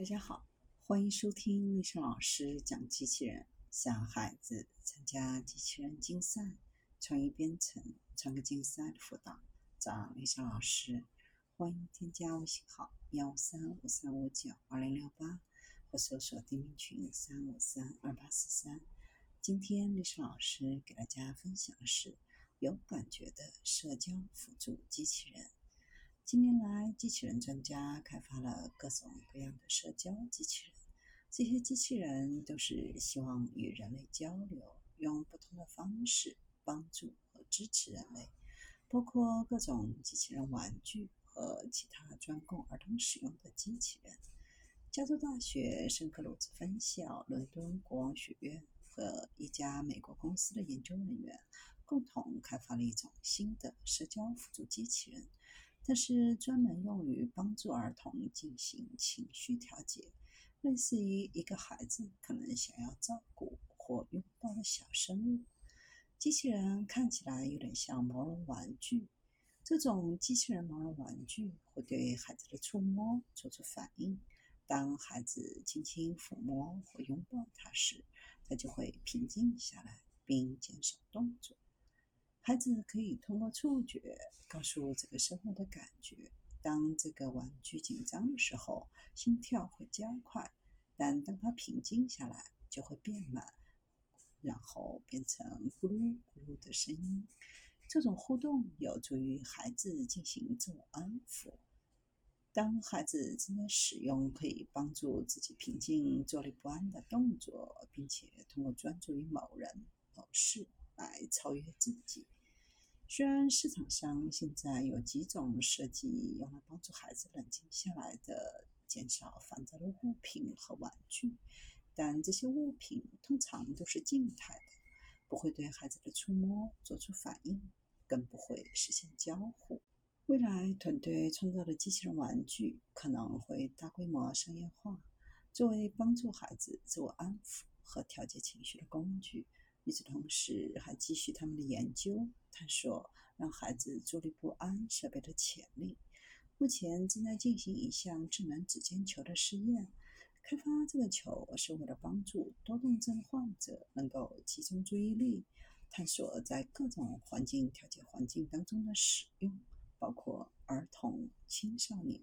大家好，欢迎收听丽莎老师讲机器人。小孩子参加机器人竞赛、创意编程、创客竞赛的辅导，找丽莎老师。欢迎添加微信号幺三五三五九二零六八，或搜索钉钉群三五三二八四三。今天丽莎老师给大家分享的是有感觉的社交辅助机器人。近年来，机器人专家开发了各种各样的社交机器人。这些机器人都是希望与人类交流，用不同的方式帮助和支持人类，包括各种机器人玩具和其他专供儿童使用的机器人。加州大学圣克鲁兹分校、伦敦国王学院和一家美国公司的研究人员共同开发了一种新的社交辅助机器人。它是专门用于帮助儿童进行情绪调节，类似于一个孩子可能想要照顾或拥抱的小生物。机器人看起来有点像毛绒玩具。这种机器人毛绒玩具会对孩子的触摸做出反应。当孩子轻轻抚摸或拥抱它时，它就会平静下来并减少动作。孩子可以通过触觉告诉这个生物的感觉。当这个玩具紧张的时候，心跳会加快；但当它平静下来，就会变慢，然后变成咕噜咕噜的声音。这种互动有助于孩子进行自我安抚。当孩子正在使用可以帮助自己平静坐立不安的动作，并且通过专注于某人、某事。来超越自己。虽然市场上现在有几种设计用来帮助孩子冷静下来的、减少烦躁的物品和玩具，但这些物品通常都是静态的，不会对孩子的触摸做出反应，更不会实现交互。未来团队创造的机器人玩具可能会大规模商业化，作为帮助孩子自我安抚和调节情绪的工具。与此同时，还继续他们的研究，探索让孩子坐立不安设备的潜力。目前正在进行一项智能指尖球的试验。开发这个球是为了帮助多动症患者能够集中注意力，探索在各种环境调节环境当中的使用，包括儿童、青少年